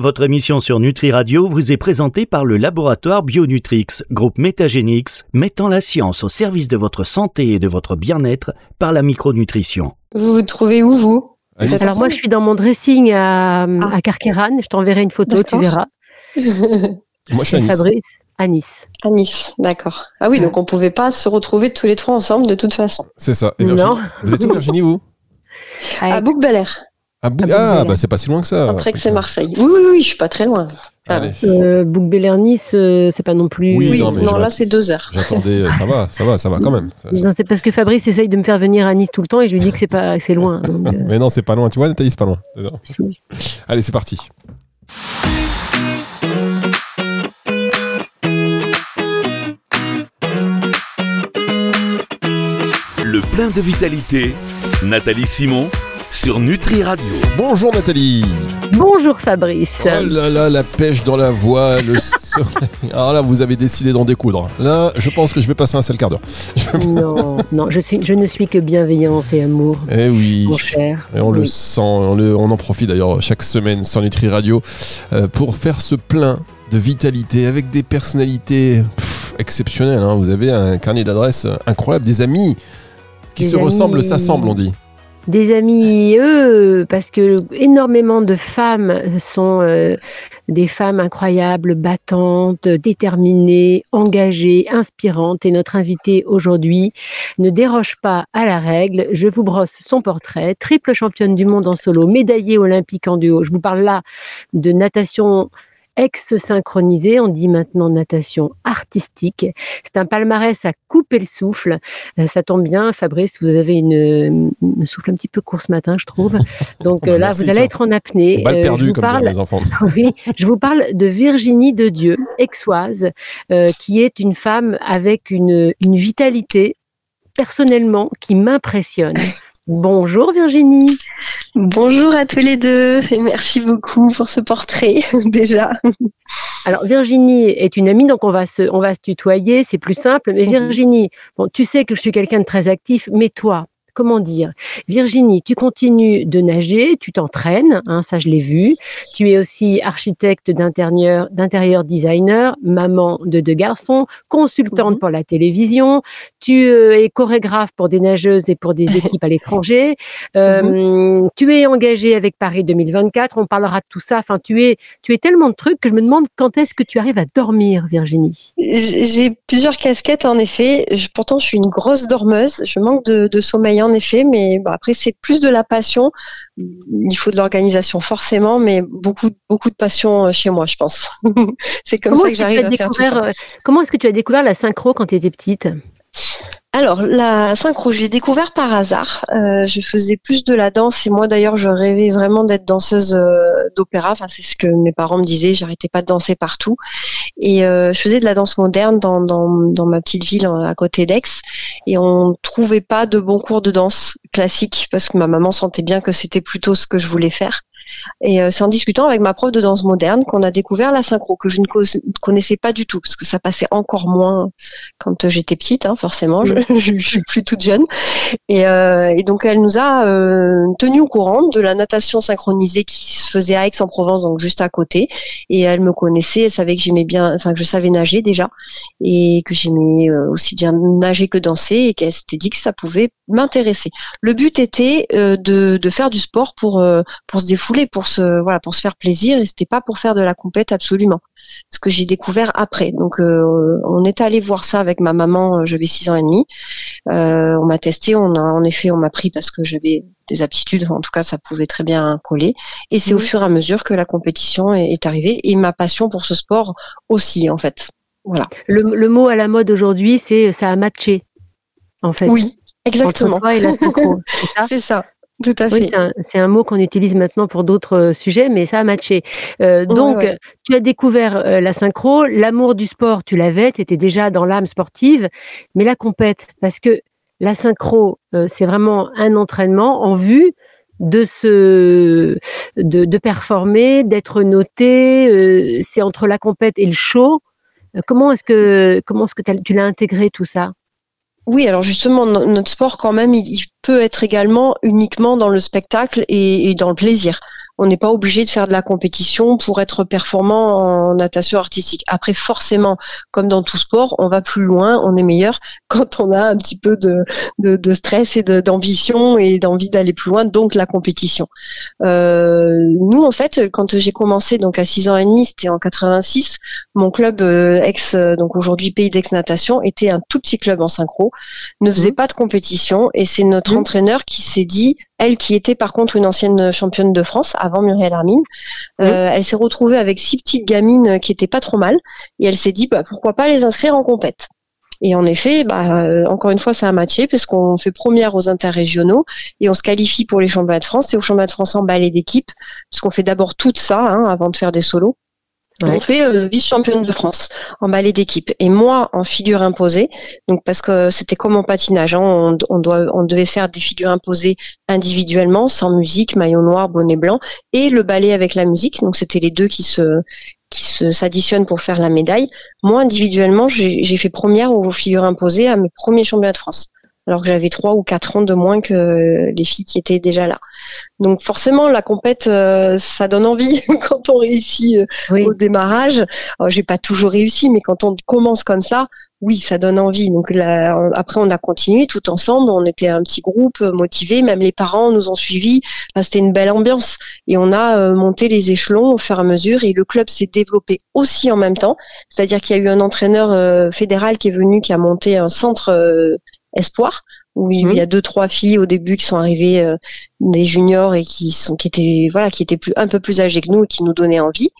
Votre émission sur Nutri Radio vous est présentée par le laboratoire Bionutrix, groupe Métagénix, mettant la science au service de votre santé et de votre bien-être par la micronutrition. Vous vous trouvez où, vous? Alors moi, je suis dans mon dressing à, Ah. à Carqueran. Je t'enverrai une photo, tu verras. Moi, je suis à Nice. Fabrice, à Nice. À Nice, d'accord. Ah oui, donc on pouvait pas se retrouver tous les trois ensemble de toute façon. C'est ça. Et Virginie, Non. Vous êtes où, Virginie, vous? À Bouc Air, À Bou- À Ah, bah c'est pas si loin que ça. après que c'est Marseille. Oui, oui, oui, je suis pas très loin. Allez. Euh, Bouc Nice, euh, c'est pas non plus. Oui, Oui, non, mais non, je là c'est deux heures. J'attendais, euh, ça va, ça va, ça va quand même. Non, c'est parce que Fabrice essaye de me faire venir à Nice tout le temps et je lui dis que c'est pas, c'est loin. Donc, euh, Mais non, c'est pas loin. Tu vois, Nathalie, c'est pas loin. Si. Allez, c'est parti. Le plein de vitalité, Nathalie Simon sur Nutri Radio. Bonjour Nathalie. Bonjour Fabrice. Oh là là, la pêche dans la voix, le soleil. Alors là, vous avez décidé d'en découdre. Là, je pense que je vais passer un seul quart d'heure. Non, non, je, suis, je ne suis que bienveillance et amour, Eh oui. mon cher. Et on le sent, on, le- on en profite d'ailleurs chaque semaine sur Nutri Radio euh, pour faire ce plein de vitalité avec des personnalités pff, exceptionnelles. hein. Vous avez un carnet d'adresses incroyable, des amis qui Des se ressemblent, amis. s'assemblent, on dit. Des amis, eux, parce que énormément de femmes sont euh, des femmes incroyables, battantes, déterminées, engagées, inspirantes. Et notre invitée aujourd'hui ne déroge pas à la règle. Je vous brosse son portrait. Triple championne du monde en solo, médaillée olympique en duo. Je vous parle là de natation ex-synchronisée, on dit maintenant natation artistique. C'est un palmarès à couper le souffle. Euh, Ça tombe bien, Fabrice, vous avez une, une souffle un petit peu court ce matin, je trouve. Donc euh, là, merci, vous allez ça. être en apnée. Balle Euh, je vous comme parle, les enfants. oui, je vous parle de Virginie de Dieu, exoise, euh, qui est une femme avec une, une vitalité personnellement qui m'impressionne. Bonjour Virginie. Bonjour à tous les deux et merci beaucoup pour ce portrait déjà. Alors Virginie est une amie, donc on va se, on va se tutoyer, c'est plus simple. Mais Mhm. Virginie, bon, tu sais que je suis quelqu'un de très actif, mais toi, comment dire? Virginie, tu continues de nager, tu t'entraînes, hein, ça je l'ai vu. Tu es aussi architecte d'intérieur, d'intérieur designer, maman de deux garçons, consultante pour la télévision. Tu euh, es chorégraphe pour des nageuses et pour des équipes à l'étranger. Euh, Tu es engagée avec Paris 2024. On parlera de tout ça. Enfin, tu es, tu es tellement de trucs que je me demande quand est-ce que tu arrives à dormir, Virginie? J'ai j'ai plusieurs casquettes en effet. Je- pourtant, je suis une grosse dormeuse. Je manque de, de sommeil en effet, mais après c'est plus de la passion. Il faut de l'organisation forcément, mais beaucoup beaucoup de passion euh, chez moi, je pense. c'est comme Comment ça que j'arrive à faire tout ça. découvert, euh, Comment est-ce que tu as découvert la synchro quand tu étais petite? Alors, la synchro, je l'ai découvert par hasard. Euh, je faisais plus de la danse et moi d'ailleurs, je rêvais vraiment d'être danseuse euh, d'opéra. Enfin, c'est ce que mes parents me disaient. J'arrêtais pas de danser partout. Et euh, je faisais de la danse moderne dans, dans, dans ma petite ville à côté d'Aix. Et on trouvait pas de bons cours de danse classique parce que ma maman sentait bien que c'était plutôt ce que je voulais faire. Et euh, c'est en discutant avec ma prof de danse moderne qu'on a découvert la synchro que je ne co- connaissais pas du tout parce que ça passait encore moins quand euh, j'étais petite, hein, forcément. Je, je, je suis plus toute jeune. Et, euh, et donc elle nous a euh, tenu au courant de la natation synchronisée qui se faisait à Aix-en-Provence, donc juste à côté. Et elle me connaissait, elle savait que j'aimais bien, enfin que je savais nager déjà, et que j'aimais euh, aussi bien nager que danser, et qu'elle s'était dit que ça pouvait m'intéresser. Le but était euh, de, de faire du sport pour euh, pour se défouler, pour se voilà, pour se faire plaisir, et c'était pas pour faire de la compète absolument. Ce que j'ai découvert après. Donc euh, on est allé voir ça avec ma maman. euh, J'avais six ans et demi. Euh, on m'a testé, on a en effet on m'a pris parce que j'avais des aptitudes, en tout cas ça pouvait très bien coller. Et c'est au Mhm. fur et à mesure que la compétition est, est arrivée et ma passion pour ce sport aussi en fait. Voilà. le, le mot à la mode aujourd'hui, c'est ça a matché, en fait. Oui, exactement. Entre toi et la synchro, c'est ça? C'est ça, tout à Oui, fait. c'est un, mot qu'on utilise maintenant pour d'autres euh, sujets, mais ça a matché. Euh, donc, ouais. tu as découvert euh, la synchro, l'amour du sport, tu l'avais, tu étais déjà dans l'âme sportive, mais la compète, parce que la synchro, c'est vraiment un entraînement en vue de se de, de performer, d'être noté. c'est entre la compète et le show. Comment est-ce que comment est-ce que tu l'as intégré tout ça? Oui, alors justement, no- notre sport, quand même, il, peut être également uniquement dans le spectacle et dans le plaisir. On n'est pas obligé de faire de la compétition pour être performant en natation artistique. Après, forcément, comme dans tout sport, on va plus loin, on est meilleur quand on a un petit peu de, de, stress et d'ambition et d'envie d'aller plus loin, donc la compétition. Euh, nous, en fait, quand j'ai commencé donc à 6 ans et demi, c'était en 86, mon club euh, ex, donc aujourd'hui Pays d'Ex Natation, était un tout petit club en synchro, ne faisait mmh. pas de compétition et c'est notre mmh. entraîneur qui s'est dit elle qui était par contre une ancienne championne de France avant Muriel Armine, euh, elle s'est retrouvée avec six petites gamines qui étaient pas trop mal et elle s'est dit bah, pourquoi pas les inscrire en compète. Et en effet, bah, euh, encore une fois, ça a matché parce qu'on fait première aux interrégionaux et on se qualifie pour les championnats de France et aux championnats de France en ballet d'équipe, parce qu'on fait d'abord tout ça hein, avant de faire des solos. On fait euh, vice-championne de France en ballet d'équipe et moi en figure imposée. Donc parce que c'était comme en patinage, hein, on, doit, on devait faire des figures imposées individuellement, sans musique, maillot noir, bonnet blanc, et le ballet avec la musique. Donc c'était les deux qui se qui s'additionnent pour faire la médaille. Moi individuellement, j'ai fait première aux figures imposées à mes premiers championnats de France alors que j'avais trois ou quatre ans de moins que les filles qui étaient déjà là. Donc forcément, la compète, euh, ça donne envie quand on réussit euh, au démarrage. J'ai pas toujours réussi, mais quand on commence comme ça, oui, ça donne envie. Donc après, on a continué tout ensemble. On était un petit groupe euh, motivé. Même les parents nous ont suivis. C'était une belle ambiance. Et on a monté les échelons au fur et à mesure. Et le club s'est développé aussi en même temps. C'est-à-dire qu'il y a eu un entraîneur fédéral qui est venu, qui a monté un centre espoir où il y a deux trois filles au début qui sont arrivées euh, des juniors et qui sont qui étaient voilà qui étaient plus un peu plus âgées que nous et qui nous donnaient envie.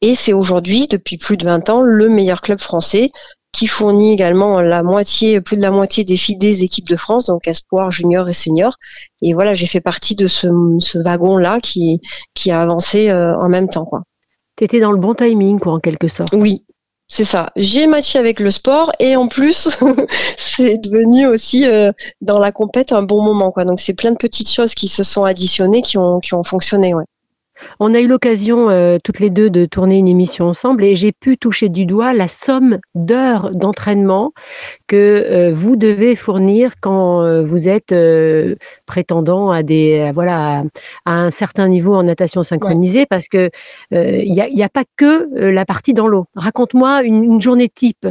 Et c'est aujourd'hui depuis plus de 20 ans le meilleur club français qui fournit également la moitié plus de la moitié des filles des équipes de France donc espoir junior et senior et voilà j'ai fait partie de ce, ce wagon là qui qui a avancé euh, en même temps quoi. Étais dans le bon timing, quoi, en quelque sorte. Oui, c'est ça. J'ai matché avec le sport et en plus, c'est devenu aussi euh, dans la compète un bon moment. Quoi. Donc c'est plein de petites choses qui se sont additionnées, qui ont, qui ont fonctionné. Ouais. On a eu l'occasion euh, toutes les deux de tourner une émission ensemble et j'ai pu toucher du doigt la somme d'heures d'entraînement que euh, vous devez fournir quand euh, vous êtes prétendant à des voilà à, un certain niveau en natation synchronisée parce que il n'y a, pas que la partie dans l'eau. Raconte-moi une, journée type.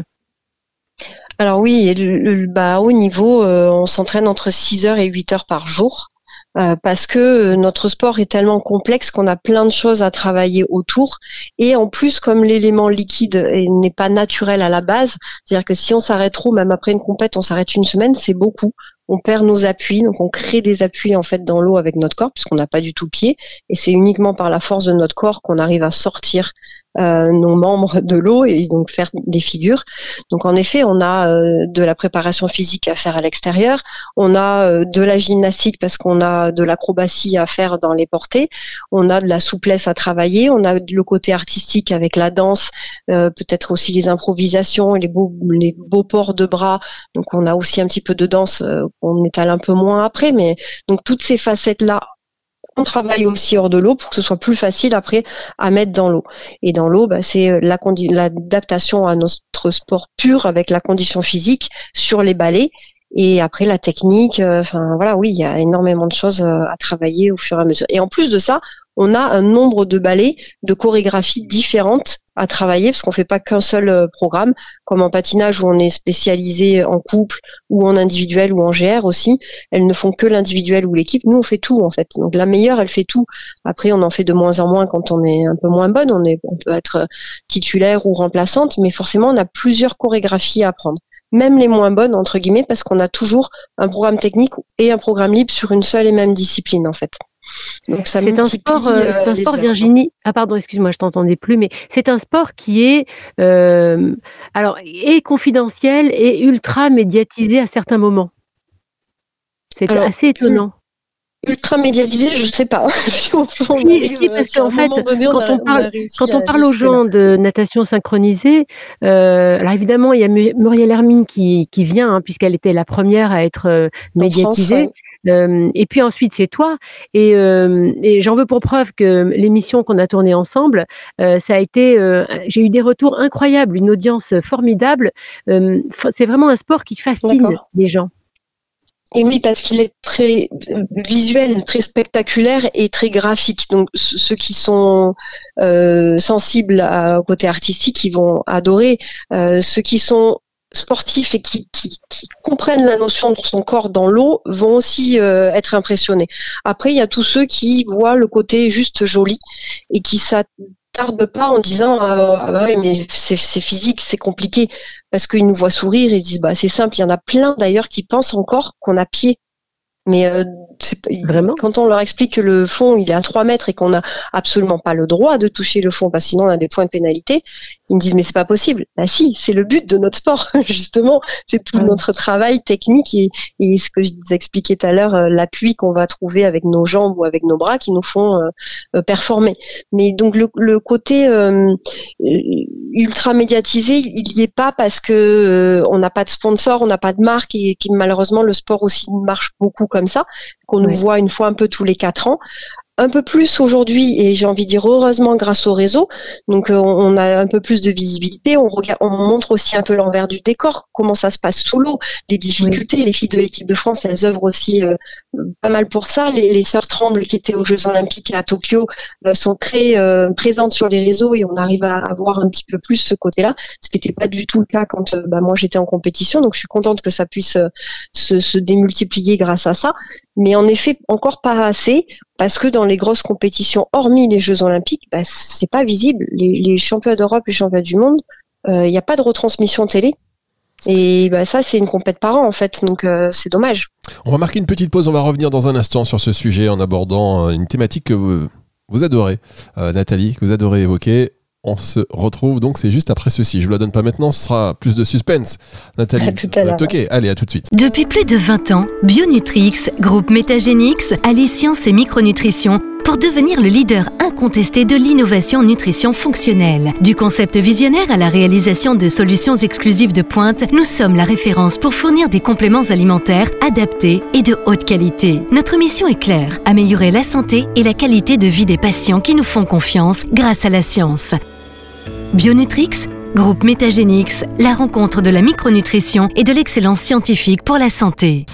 Alors oui, le, bas haut niveau, on s'entraîne entre 6 heures et 8 heures par jour. Euh, parce que euh, notre sport est tellement complexe qu'on a plein de choses à travailler autour. Et en plus, comme l'élément liquide n'est pas naturel à la base, c'est-à-dire que si on s'arrête trop, même après une compète, on s'arrête une semaine, c'est beaucoup. On perd nos appuis, donc on crée des appuis en fait dans l'eau avec notre corps, puisqu'on n'a pas du tout pied. Et c'est uniquement par la force de notre corps qu'on arrive à sortir euh, nos membres de l'eau et donc faire des figures. Donc en effet, on a euh, de la préparation physique à faire à l'extérieur, on a euh, de la gymnastique parce qu'on a de l'acrobatie à faire dans les portées, on a de la souplesse à travailler, on a le côté artistique avec la danse, peut-être aussi les improvisations, les beaux, les beaux ports de bras. Donc on a aussi un petit peu de danse qu'on étale un peu moins après, mais donc toutes ces facettes là on travaille aussi hors de l'eau pour que ce soit plus facile après à mettre dans l'eau. Et dans l'eau, bah, c'est euh, l'adaptation à notre sport pur avec la condition physique sur les balais. Et après la technique, euh, enfin voilà, oui, il y a énormément de choses euh, à travailler au fur et à mesure. Et en plus de ça, on a un nombre de ballets, de chorégraphies différentes à travailler, parce qu'on fait pas qu'un seul euh, programme, comme en patinage où on est spécialisé en couple ou en individuel ou en GR aussi. Elles ne font que l'individuel ou l'équipe. Nous, on fait tout en fait. Donc la meilleure, elle fait tout. Après, on en fait de moins en moins quand on est un peu moins bonne. On, on peut être titulaire ou remplaçante, mais forcément, on a plusieurs chorégraphies à apprendre même les moins bonnes entre guillemets parce qu'on a toujours un programme technique et un programme libre sur une seule et même discipline en fait. C'est un sport, euh, c'est un sport Virginie. Ah pardon, excuse-moi, je t'entendais plus, mais c'est un sport qui est euh, alors confidentiel et ultra médiatisé à certains moments. C'est assez étonnant. Ultra médiatisé, je sais pas. si, parce qu'en fait, quand on, parle, quand on parle aux gens de natation synchronisée, euh, alors évidemment, il y a Muriel Hermine qui, qui vient, hein, puisqu'elle était la première à être médiatisée et puis ensuite, c'est toi. Et, et j'en veux pour preuve que l'émission qu'on a tournée ensemble, ça a été, j'ai eu des retours incroyables, une audience formidable. c'est vraiment un sport qui fascine les gens. Et oui, parce qu'il est très visuel, très spectaculaire et très graphique. Donc ceux qui sont euh, sensibles à, au côté artistique, ils vont adorer. Euh, ceux qui sont sportifs et qui, comprennent la notion de son corps dans l'eau vont aussi euh, être impressionnés. Après, il y a tous ceux qui voient le côté juste joli et qui s'attardent pas en disant ah, ah ouais mais c'est physique, c'est compliqué parce qu'ils nous voient sourire et disent bah c'est simple. Il y en a plein d'ailleurs qui pensent encore qu'on a pied mais euh, Vraiment? quand on leur explique que le fond il est à 3 mètres et qu'on n'a absolument pas le droit de toucher le fond parce que sinon on a des points de pénalité, ils me disent mais c'est pas possible. Bah si, c'est le but de notre sport justement, c'est tout notre travail technique et, et, ce que je vous expliquais tout à l'heure, euh, l'appui qu'on va trouver avec nos jambes ou avec nos bras qui nous font euh, euh performer. Mais donc le, le côté euh, ultra médiatisé, il n'y est pas parce que on n'a pas de sponsor, on n'a pas de marque et, que malheureusement le sport aussi marche beaucoup comme ça, qu'on nous voit une fois un peu tous les quatre ans un peu plus aujourd'hui et j'ai envie de dire heureusement grâce au réseau. Donc euh, on a un peu plus de visibilité. On, regarde, on montre aussi un peu l'envers du décor, comment ça se passe sous l'eau, les difficultés. Les filles de l'équipe de France, elles œuvrent aussi euh, pas mal pour ça. Les, les sœurs Tremble qui étaient aux Jeux Olympiques à Tokyo euh, sont très présentes sur les réseaux et on arrive à avoir un petit peu plus ce côté-là, ce qui n'était pas du tout le cas quand bah, moi j'étais en compétition. Donc je suis contente que ça puisse se, se démultiplier grâce à ça mais en effet encore pas assez parce que dans les grosses compétitions, hormis les Jeux Olympiques, bah, c'est pas visible. Les, les championnats d'Europe, les championnats du monde, il euh, n'y a pas de retransmission télé. Et bah, ça, c'est une compète par an en fait, donc euh, c'est dommage. On va marquer une petite pause. On va revenir dans un instant sur ce sujet en abordant euh, une thématique que vous, vous adorez, Nathalie, que vous adorez évoquer. On se retrouve donc, c'est juste après ceci. Je vous la donne pas maintenant, ce sera plus de suspense. Nathalie, ok, allez, à tout de suite. Depuis plus de 20 ans, Bionutrix, groupe Métagénix, allie science et micronutrition pour devenir le leader incontesté de l'innovation nutrition fonctionnelle. Du concept visionnaire à la réalisation de solutions exclusives de pointe, nous sommes la référence pour fournir des compléments alimentaires adaptés et de haute qualité. Notre mission est claire, améliorer la santé et la qualité de vie des patients qui nous font confiance grâce à la science. Bionutrix, groupe Métagénix, la rencontre de la micronutrition et de l'excellence scientifique pour la santé.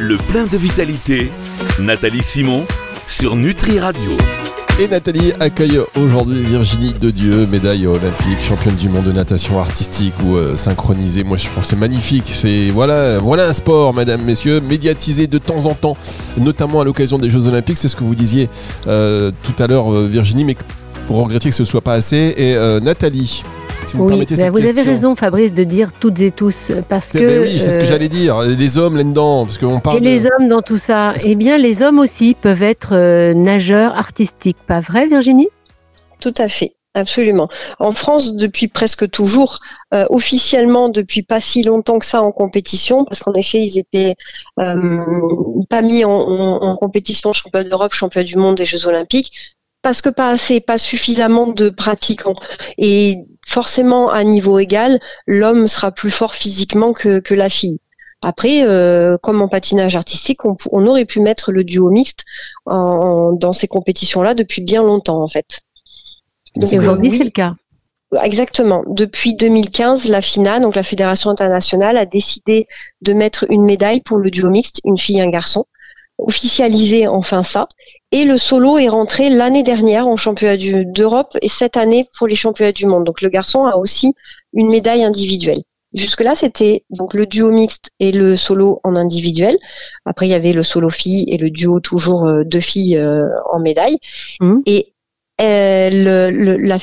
Le plein de vitalité, Nathalie Simon sur Nutri Radio. Et Nathalie accueille aujourd'hui Virginie de Dieu, médaille olympique, championne du monde de natation artistique ou euh, synchronisée. Moi, je trouve c'est magnifique. C'est voilà, un sport, mesdames, messieurs, médiatisé de temps en temps, notamment à l'occasion des Jeux Olympiques. C'est ce que vous disiez euh, tout à l'heure, euh, Virginie, mais pour regretter que ce soit pas assez. Et Nathalie, vous oui, bah, vous avez raison, Fabrice, de dire toutes et tous, parce que. Ben oui, c'est ce que j'allais dire. Les hommes là-dedans, parce qu'on parle. Et les hommes dans tout ça. Eh bien, les hommes aussi peuvent être nageurs artistiques, pas vrai, Virginie? Tout à fait. Absolument. En France, depuis presque toujours, euh, officiellement depuis pas si longtemps que ça en compétition, parce qu'en effet, ils étaient euh, pas mis en, en, en compétition championnat d'Europe, championnat du monde et Jeux Olympiques, parce que pas assez, pas suffisamment de pratiquants. Et forcément, à niveau égal, l'homme sera plus fort physiquement que, que la fille. Après, euh, comme en patinage artistique, on, on, aurait pu mettre le duo mixte en, dans ces compétitions-là depuis bien longtemps, en fait. Donc, aujourd'hui, oui, c'est le cas. Exactement. Depuis 2015, la FINA, donc la Fédération internationale, a décidé de mettre une médaille pour le duo mixte, une fille et un garçon, officialiser enfin ça. Et le solo est rentré l'année dernière en championnat d'Europe et cette année pour les championnats du monde. Donc le garçon a aussi une médaille individuelle. Jusque-là, c'était donc le duo mixte et le solo en individuel. Après, il y avait le solo fille et le duo toujours euh, deux filles euh, en médaille. Mmh. Et le, la,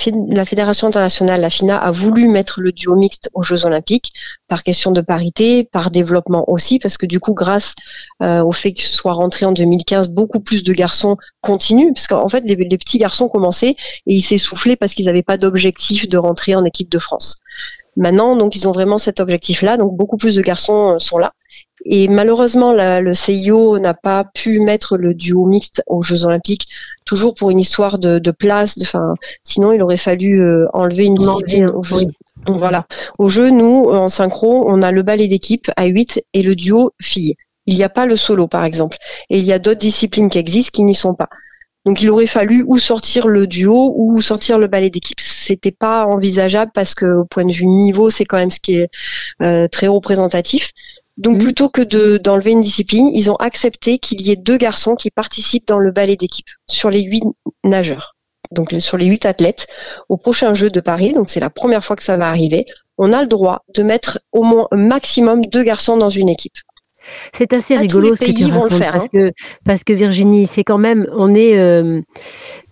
Fédération internationale, la FINA, a voulu mettre le duo mixte aux Jeux olympiques par question de parité, par développement aussi, parce que du coup, grâce euh, au fait que soit rentré en 2015, beaucoup plus de garçons continuent, parce qu'en fait, les, petits garçons commençaient et ils s'essoufflaient parce qu'ils n'avaient pas d'objectif de rentrer en équipe de France. Maintenant, donc, ils ont vraiment cet objectif-là, donc beaucoup plus de garçons euh, sont là. Et malheureusement, le CIO n'a pas pu mettre le duo mixte aux Jeux Olympiques, toujours pour une histoire de, de place. De, fin, sinon, il aurait fallu euh, enlever une discipline. Donc voilà. Au jeu, nous, en synchro, on a le ballet d'équipe à 8 et le duo fille. Il n'y a pas le solo, par exemple. Et il y a d'autres disciplines qui existent qui n'y sont pas. Donc il aurait fallu ou sortir le duo ou sortir le ballet d'équipe. C'était pas envisageable parce que au point de vue niveau, c'est quand même ce qui est euh, très représentatif. Donc Mhm. plutôt que de d'enlever une discipline, ils ont accepté qu'il y ait deux garçons qui participent dans le ballet d'équipe sur les huit nageurs. Donc sur les huit athlètes au prochain jeu de Paris. Donc c'est la première fois que ça va arriver. On a le droit de mettre au moins un maximum deux garçons dans une équipe. C'est assez Pas tous rigolo ce que tu racontes faire, parce hein. que parce que Virginie, c'est quand même on est euh,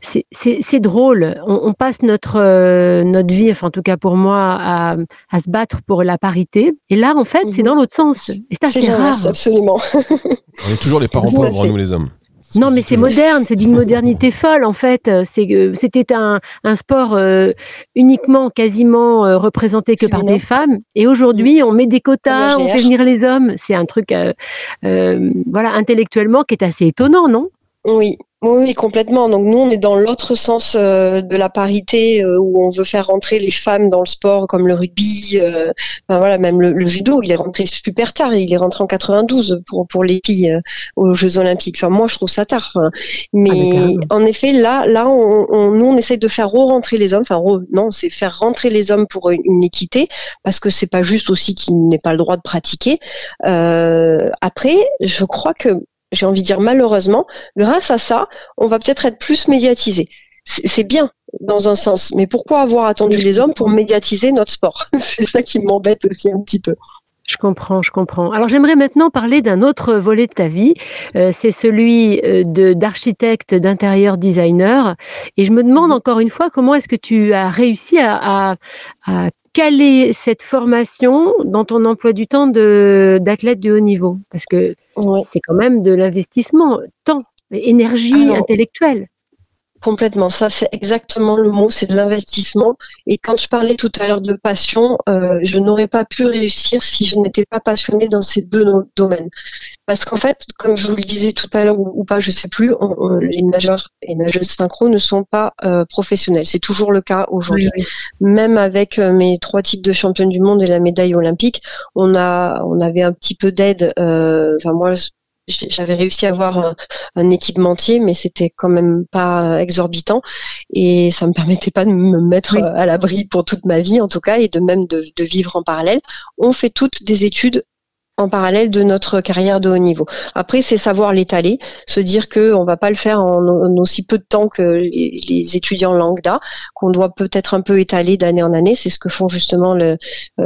c'est- drôle. On, on passe notre euh, notre vie, enfin en tout cas pour moi, à, à se battre pour la parité. Et là, en fait, c'est Mhm. dans l'autre sens. Et c'est assez rare. absolument. On est toujours les parents pauvres, nous les hommes. Non, mais c'est moderne, c'est d'une modernité folle en fait. Euh, C'est que c'était un, un sport euh, uniquement, quasiment euh, représenté que par des femmes, et aujourd'hui on met des quotas, on fait venir les hommes. C'est un truc, euh, euh, voilà, intellectuellement qui est assez étonnant, non? Oui, oui, complètement. Donc nous, on est dans l'autre sens euh, de la parité euh, où on veut faire rentrer les femmes dans le sport comme le rugby. euh, enfin, voilà, même le, le judo, il est rentré super tard. Il est rentré en 92 pour pour les filles aux Jeux Olympiques. Enfin, moi, je trouve ça tard. Mais Ah, en effet, là, là, on, on- nous, on essaye de faire re-rentrer les hommes. Enfin, re- non, c'est faire rentrer les hommes pour une, une équité parce que c'est pas juste aussi qu'ils n'aient pas le droit de pratiquer. Après, je crois que j'ai envie de dire malheureusement, grâce à ça, on va peut-être être plus médiatisé. C'est bien dans un sens, mais pourquoi avoir attendu les hommes pour médiatiser notre sport? C'est ça qui m'embête aussi un petit peu. Je comprends, je comprends. Alors j'aimerais maintenant parler d'un autre volet de ta vie, Euh, c'est celui euh, de d'architecte, d'intérieur designer. Et je me demande Mhm. encore une fois comment est-ce que tu as réussi à, à, à caler cette formation dans ton emploi du temps de d'athlète de haut niveau, parce que Ouais. c'est quand même de l'investissement, temps, énergie Alors, intellectuelle. Complètement, ça c'est exactement le mot, c'est de l'investissement. Et quand je parlais tout à l'heure de passion, euh, je n'aurais pas pu réussir si je n'étais pas passionnée dans ces deux domaines. Parce qu'en fait, comme je vous le disais tout à l'heure ou, ou pas, je sais plus, on- on- les nageurs et nageuses synchro ne sont pas euh, professionnels. C'est toujours le cas aujourd'hui. Même avec euh, mes trois titres de championne du monde et la médaille olympique, on a, on avait un petit peu d'aide. Enfin moi, j'avais réussi à avoir un, un équipementier, mais c'était quand même pas exorbitant et ça me permettait pas de me mettre Oui. à l'abri pour toute ma vie en tout cas et de même de, de vivre en parallèle. On fait toutes des études en parallèle de notre carrière de haut niveau. Après, c'est savoir l'étaler, se dire que on va pas le faire en, aussi peu de temps que les, étudiants lambda, qu'on doit peut-être un peu étaler d'année en année. C'est ce que font justement euh,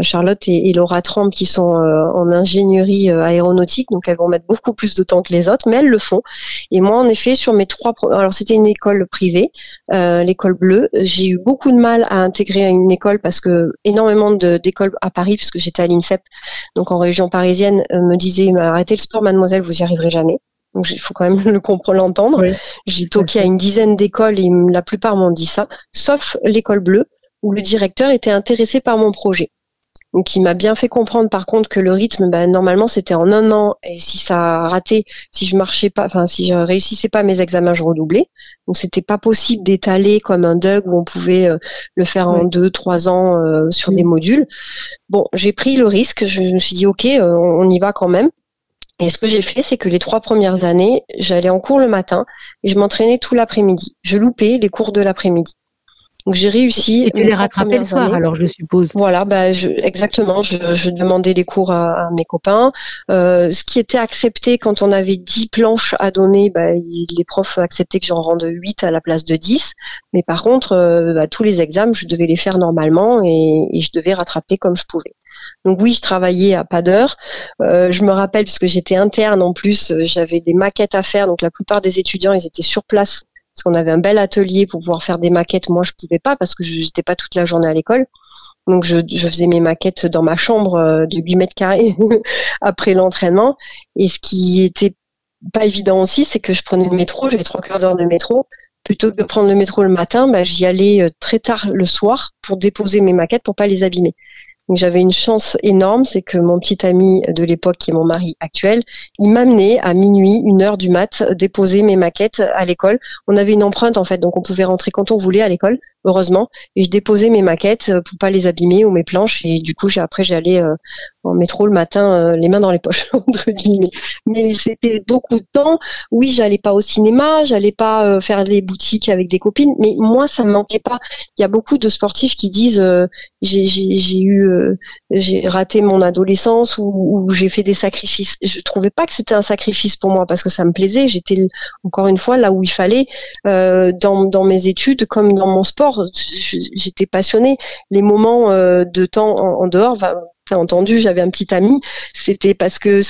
Charlotte et, Laura Trump qui sont euh, en ingénierie euh, aéronautique, donc elles vont mettre beaucoup plus de temps que les autres, mais elles le font. Et moi, en effet, sur mes trois, alors c'était une école privée, l'école bleue. J'ai eu beaucoup de mal à intégrer une école parce que énormément d'écoles à Paris, puisque j'étais à l'INSEP, donc en région parisienne, euh, me disaient Mais arrêtez le sport, mademoiselle, vous y arriverez jamais. Donc il faut quand même le comprendre, l'entendre. Oui. J'ai toqué à une dizaine d'écoles et la plupart m'ont dit ça, sauf l'école bleue où le directeur était intéressé par mon projet. Donc il m'a bien fait comprendre par contre que le rythme, ben, normalement c'était en un an et si ça ratait, si je marchais pas, enfin si je réussissais pas mes examens, je redoublais. Donc c'était pas possible d'étaler comme un DUG où on pouvait euh, le faire en Oui. deux, trois ans euh, sur Mm. des modules. Bon, j'ai pris le risque, je me suis dit ok, euh, on y va quand même. Et ce que j'ai fait, c'est que les trois premières années, j'allais en cours le matin et je m'entraînais tout l'après-midi. Je loupais les cours de l'après-midi. Donc j'ai réussi. Et tu les rattrapais le soir, années. alors je suppose. Voilà, bah, je, exactement. Je, je demandais les cours à, à mes copains. Euh, ce qui était accepté quand on avait 10 planches à donner, bah, il- les profs acceptaient que j'en rende 8 à la place de 10. Mais par contre, euh, bah, tous les examens, je devais les faire normalement et, et je devais rattraper comme je pouvais. Donc oui, je travaillais à pas d'heure. Euh, je me rappelle, puisque j'étais interne en plus, euh, j'avais des maquettes à faire. Donc la plupart des étudiants, ils étaient sur place parce qu'on avait un bel atelier pour pouvoir faire des maquettes. Moi, je pouvais pas parce que je n'étais pas toute la journée à l'école. Donc je, je faisais mes maquettes dans ma chambre euh, de 8 mètres carrés après l'entraînement. Et ce qui était pas évident aussi, c'est que je prenais le métro, j'avais trois quarts d'heure de métro. Plutôt que de prendre le métro le matin, bah, j'y allais euh, très tard le soir pour déposer mes maquettes pour pas les abîmer. Donc j'avais une chance énorme, c'est que mon petit ami de l'époque, qui est mon mari actuel, il m'amenait à minuit, une heure du mat, déposer mes maquettes à l'école. On avait une empreinte en fait, donc on pouvait rentrer quand on voulait à l'école. Heureusement. Et je déposais mes maquettes pour pas les abîmer ou mes planches. Et du coup, j'ai, après, j'allais en métro le matin, les mains dans les poches. Mais c'était beaucoup de temps. Oui, j'allais pas au cinéma, j'allais pas faire les boutiques avec des copines. Mais moi, ça me manquait pas. Il y a beaucoup de sportifs qui disent j'ai, j'ai, eu, j'ai raté mon adolescence ou, ou j'ai fait des sacrifices. Je trouvais pas que c'était un sacrifice pour moi parce que ça me plaisait. J'étais encore une fois là où il fallait euh, dans, dans, mes études comme dans mon sport. J'étais passionnée. Les moments euh, de temps en, dehors, entendu, j'avais un petit ami. C'était parce que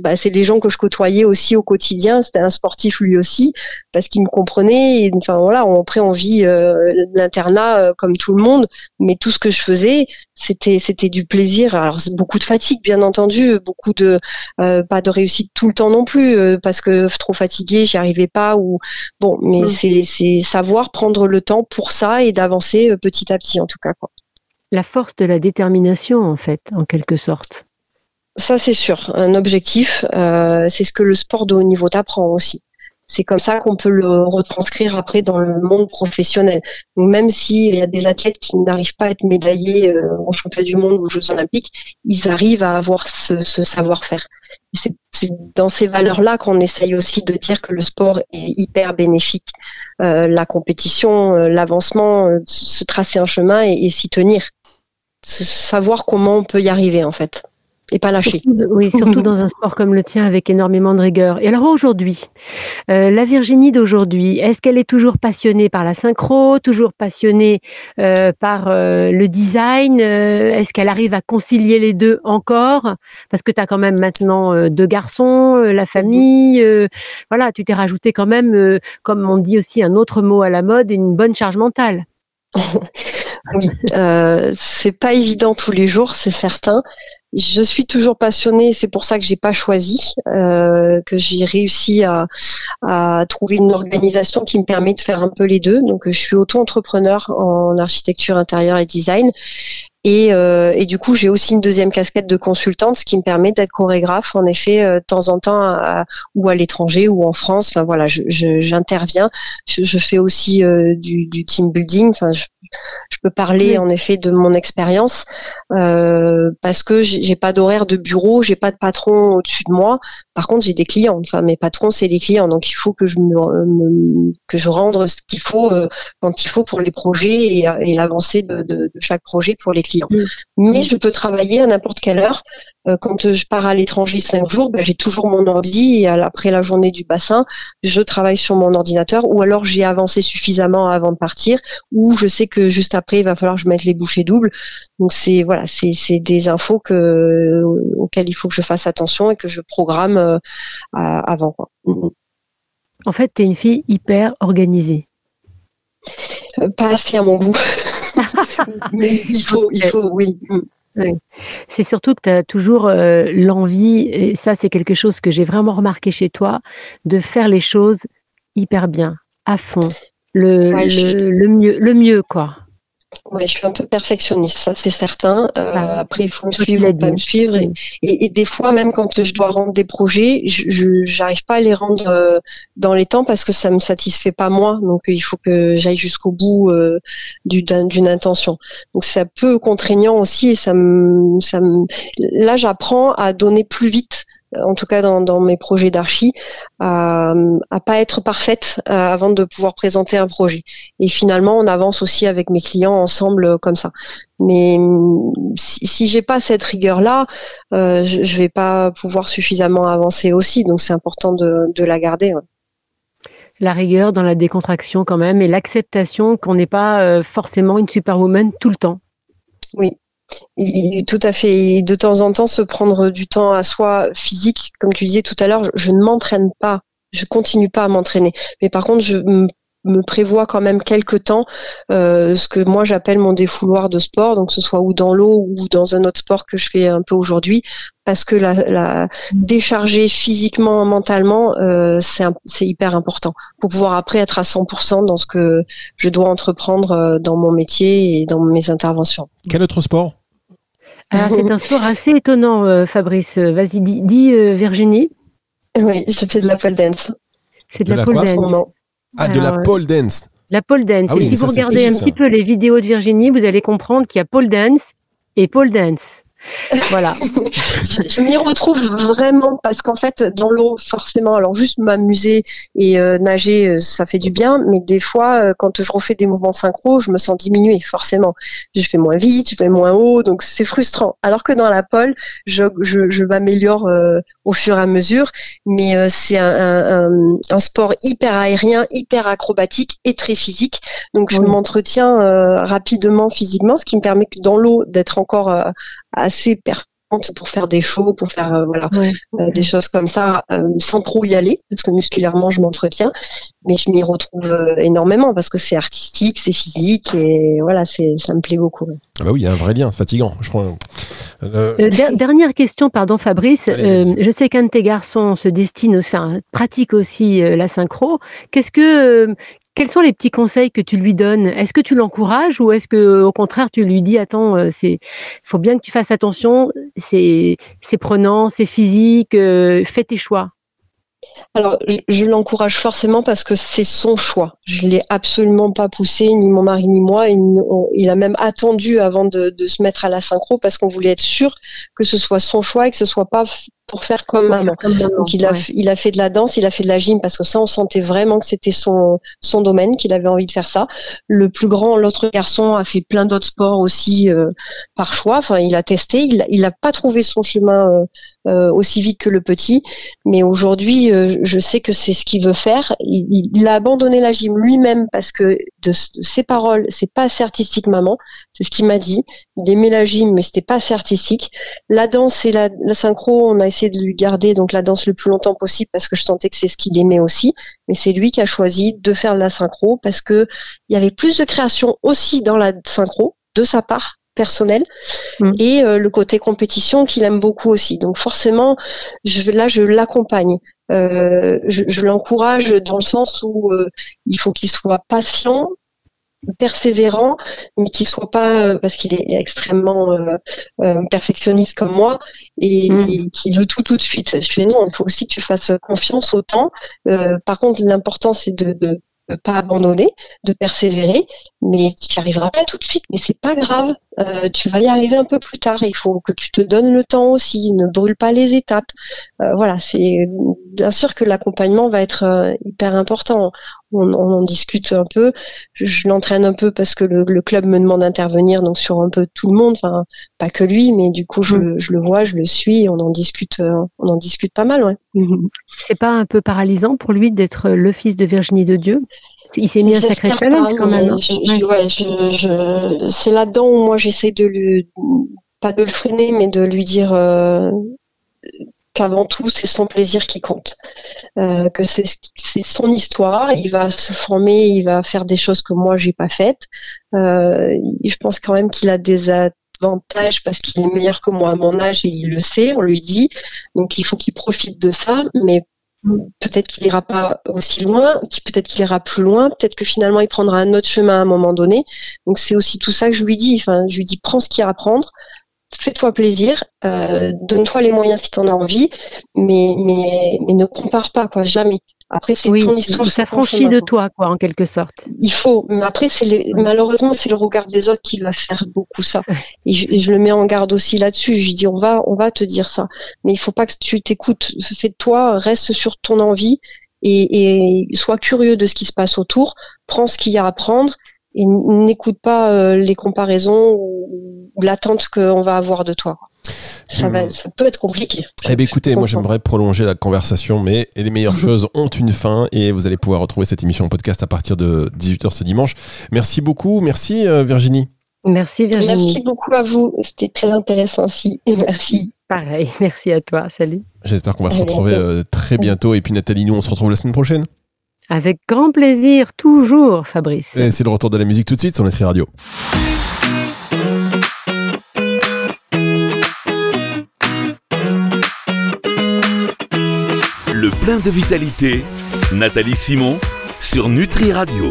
bah, c'est les gens que je côtoyais aussi au quotidien. C'était un sportif lui aussi, parce qu'il me comprenait. enfin voilà, après on vit euh, l'internat euh, comme tout le monde, mais tout ce que je faisais, c'était c'était du plaisir. Alors beaucoup de fatigue, bien entendu, beaucoup de euh, pas de réussite tout le temps non plus, parce que trop fatigué, j'y arrivais pas. Ou bon, mais mmh. c'est c'est savoir prendre le temps pour ça et d'avancer petit à petit en tout cas quoi la force de la détermination, en fait, en quelque sorte. Ça, c'est sûr. Un objectif, euh, c'est ce que le sport de haut niveau t'apprend aussi. C'est comme ça qu'on peut le retranscrire après dans le monde professionnel. même s'il y a des athlètes qui n'arrivent pas à être médaillés euh, au championnat du monde ou aux Jeux olympiques, ils arrivent à avoir ce, savoir-faire. C'est dans ces valeurs-là qu'on essaye aussi de dire que le sport est hyper bénéfique. Euh, la compétition, l'avancement, se tracer un chemin et s'y tenir savoir comment on peut y arriver en fait et pas lâcher. oui, surtout dans un sport comme le tien avec énormément de rigueur. Et alors aujourd'hui, euh, la Virginie d'aujourd'hui, est-ce qu'elle est toujours passionnée par la synchro, toujours passionnée euh, par euh, le design Est-ce qu'elle arrive à concilier les deux encore? Parce que tu as quand même maintenant deux garçons, la famille, voilà, tu t'es rajouté quand même, comme on dit aussi un autre mot à la mode, une bonne charge mentale. Oui, euh, c'est pas évident tous les jours, c'est certain. Je suis toujours passionnée, c'est pour ça que j'ai pas choisi, euh, que j'ai réussi à, à, trouver une organisation qui me permet de faire un peu les deux. Donc, je suis auto-entrepreneur en architecture intérieure et design, et, euh, et, du coup, j'ai aussi une deuxième casquette de consultante, ce qui me permet d'être chorégraphe, en effet, euh, de temps en temps, ou à l'étranger, ou en France. Enfin voilà, j'interviens. Je, je, fais aussi euh, du, du, team building. Enfin, je, je peux parler en effet de mon expérience parce que j'ai pas d'horaire de bureau, j'ai pas de patron au-dessus de moi. Par contre, j'ai des clients. Enfin, mes patrons, c'est les clients, donc il faut que je me, que je rende ce qu'il faut quand il faut pour les projets et, et l'avancée de, de, de, chaque projet pour les clients. Mais je peux travailler à n'importe quelle heure. Euh, quand je pars à l'étranger cinq jours, ben, j'ai toujours mon ordi et après la journée du bassin, je travaille sur mon ordinateur ou alors j'ai avancé suffisamment avant de partir ou je sais que juste après il va falloir que je mette les bouchées doubles. Donc c'est voilà, c'est des infos que, auxquelles il faut que je fasse attention et que je programme euh, avant. Mm, mm. En fait, tu es une fille hyper organisée. Euh, pas assez à mon goût. Mais il faut, il faut, oui. Mm. C'est surtout que tu as toujours euh, l'envie, et ça c'est quelque chose que j'ai vraiment remarqué chez toi, de faire les choses hyper bien, à fond, le, le, mieux, le mieux quoi. Oui, je suis un peu perfectionniste, ça c'est certain. Euh, ah, après, il faut me suivre, pas me suivre. Et, des fois, même quand je dois rendre des projets, je n'arrive pas à les rendre euh, dans les temps parce que ça me satisfait pas moi. Donc, il faut que j'aille jusqu'au bout euh, d'une intention. Donc, c'est un peu contraignant aussi. Et ça me, ça me... Là, j'apprends à donner plus vite en tout cas dans, mes projets d'archi, à, à pas être parfaite euh, avant de pouvoir présenter un projet. Et finalement, on avance aussi avec mes clients ensemble euh, comme ça. Mais mm, si, si j'ai pas cette rigueur-là, euh, je, je vais pas pouvoir suffisamment avancer aussi. Donc c'est important de, de, la garder. La rigueur dans la décontraction quand même et l'acceptation qu'on n'est pas forcément une superwoman tout le temps. Oui, tout à fait. de temps en temps, se prendre du temps à soi physique, comme tu disais tout à l'heure, je ne m'entraîne pas. Je continue pas à m'entraîner. Mais par contre, je me prévois quand même quelques temps euh, ce que moi j'appelle mon défouloir de sport, donc ce soit ou dans l'eau ou dans un autre sport que je fais un peu aujourd'hui, parce que la, décharger physiquement, mentalement, euh, c'est hyper important pour pouvoir après être à 100% dans ce que je dois entreprendre euh, dans mon métier et dans mes interventions. Quel autre sport? Alors, c'est un sport assez étonnant, euh, Fabrice. Vas-y, dis, euh, Virginie. Oui, je fais de la pole dance. C'est de, la, pole dance. Ah, de la pole dance. La pole dance. Ah oui, et si ça, vous c'est regardez un ça. petit peu les vidéos de Virginie, vous allez comprendre qu'il y a pole dance et pole dance. Voilà. je, m'y retrouve vraiment parce qu'en fait, dans l'eau, forcément, alors juste m'amuser et euh, nager, euh, ça fait du bien, mais des fois, euh, quand je refais des mouvements synchro, je me sens diminuée, forcément. Je fais moins vite, je fais moins haut, donc c'est frustrant. Alors que dans la pole, je, je, je m'améliore au fur et à mesure, mais c'est un, un, un- un sport hyper aérien, hyper acrobatique et très physique. Donc je Oui. m'entretiens rapidement physiquement, ce qui me permet que dans l'eau d'être encore assez performante pour faire des shows, pour faire euh, voilà Ouais. euh, des choses comme ça, euh, sans trop y aller, parce que musculairement je m'entretiens, mais je m'y retrouve euh, énormément parce que c'est artistique, c'est physique et voilà, c'est ça me plaît beaucoup. ouais. Ah bah oui, il y a un vrai lien, fatigant, je crois. Euh, Euh, der- dernière question, pardon Fabrice. Euh, je sais qu'un de tes garçons se destine, enfin pratique aussi euh, la synchro. Qu'est-ce que, euh, quels sont les petits conseils que tu lui donnes? Est-ce que tu l'encourages ou est-ce que au contraire tu lui dis attends, euh, c'est, faut bien que tu fasses attention, c'est, c'est prenant, c'est physique, euh, fais tes choix. Alors, je- l'encourage forcément parce que c'est son choix. Je l'ai absolument pas poussé, ni mon mari ni moi. Il, a même attendu avant de, se mettre à la synchro parce qu'on voulait être sûr que ce soit son choix et que ce soit pas pour faire comme maman. Donc il a, Ouais. il a fait de la danse, il a fait de la gym parce que ça, on sentait vraiment que c'était son, son domaine, qu'il avait envie de faire ça. Le plus grand, l'autre garçon, a fait plein d'autres sports aussi euh, par choix. Enfin, il a testé, il il n'a pas trouvé son chemin euh, euh, aussi vite que le petit. Mais aujourd'hui, je sais que c'est ce qu'il veut faire. Il, a abandonné la gym lui-même parce que de ses paroles, c'est pas assez artistique, maman. C'est ce qu'il m'a dit. Il aimait la gym, mais c'était pas assez artistique. La danse et la, la synchro, on a essayé de lui garder donc la danse le plus longtemps possible parce que je sentais que c'est ce qu'il aimait aussi. Mais c'est lui qui a choisi de faire de la synchro parce que il y avait plus de création aussi dans la synchro de sa part personnelle Mm. et euh, le côté compétition qu'il aime beaucoup aussi. Donc forcément, je, là je l'accompagne. Euh, je je l'encourage dans le sens où euh, il faut qu'il soit patient, persévérant, mais qu'il soit pas euh, parce qu'il est extrêmement euh, euh, perfectionniste comme moi et, Mm. et qui veut tout tout de suite. Je fais non, il faut aussi que tu fasses confiance au temps. Euh, par contre, l'important c'est de, de de pas abandonner, de persévérer, mais tu n'y arriveras pas tout de suite, mais c'est pas grave. Euh, tu vas y arriver un peu plus tard. Il faut que tu te donnes le temps aussi, ne brûle pas les étapes. Euh, voilà, c'est bien sûr que l'accompagnement va être euh, hyper important. On, on en discute un peu. Je, je l'entraîne un peu parce que le, le club me demande d'intervenir donc sur un peu tout le monde, enfin pas que lui, mais du coup je, le- je le vois, je le suis, on en discute, euh, on en discute pas mal, ouais. C'est pas un peu paralysant pour lui d'être le fils de Virginie de Dieu? Il s'est mis un sacré challenge quand même. hein. Ouais. c'est là-dedans où moi j'essaie de lui, pas de le freiner, mais de lui dire euh, qu'avant tout c'est son plaisir qui compte, Euh, que c'est son histoire. Il va se former, il va faire des choses que moi j'ai pas faites. Euh, je pense quand même qu'il a des avantages parce qu'il est meilleur que moi à mon âge et il le sait, on lui dit. Donc il faut qu'il profite de ça, mais peut-être qu'il ira pas aussi loin, peut-être qu'il ira plus loin, peut-être que finalement il prendra un autre chemin à un moment donné. Donc c'est aussi tout ça que je lui dis. Enfin, je lui dis prends ce qu'il y a à prendre, fais-toi plaisir, euh, donne-toi les moyens si tu en as envie, mais, mais, mais ne compare pas, quoi, jamais. Après, c'est Oui, ton histoire. s'affranchit chemin, de toi, quoi, en quelque sorte. Il faut, mais après, c'est les- malheureusement, c'est le regard des autres qui va faire beaucoup ça. Et je, et je le mets en garde aussi là-dessus. Je dis, on va, on va te dire ça, mais il faut pas que tu t'écoutes. Fais de toi, reste sur ton envie et, et sois curieux de ce qui se passe autour. Prends ce qu'il y a à prendre et n'écoute pas euh, les comparaisons ou, ou l'attente qu'on va avoir de toi. Ça va, Hmm. ça peut être compliqué. Eh bien écoutez, moi j'aimerais prolonger la conversation, mais les meilleures choses ont une fin et vous allez pouvoir retrouver cette émission en podcast à partir de 18h ce dimanche. Merci beaucoup, merci euh, Virginie. Merci Virginie. Merci beaucoup à vous. C'était très intéressant aussi. Et merci. Pareil, merci à toi. Salut. J'espère qu'on va se retrouver euh, très bientôt. Et puis Nathalie, nous on se retrouve la semaine prochaine. Avec grand plaisir, toujours, Fabrice. Et c'est le retour de la musique tout de suite sur Nutri Radio. Le plein de vitalité, Nathalie Simon sur Nutri Radio.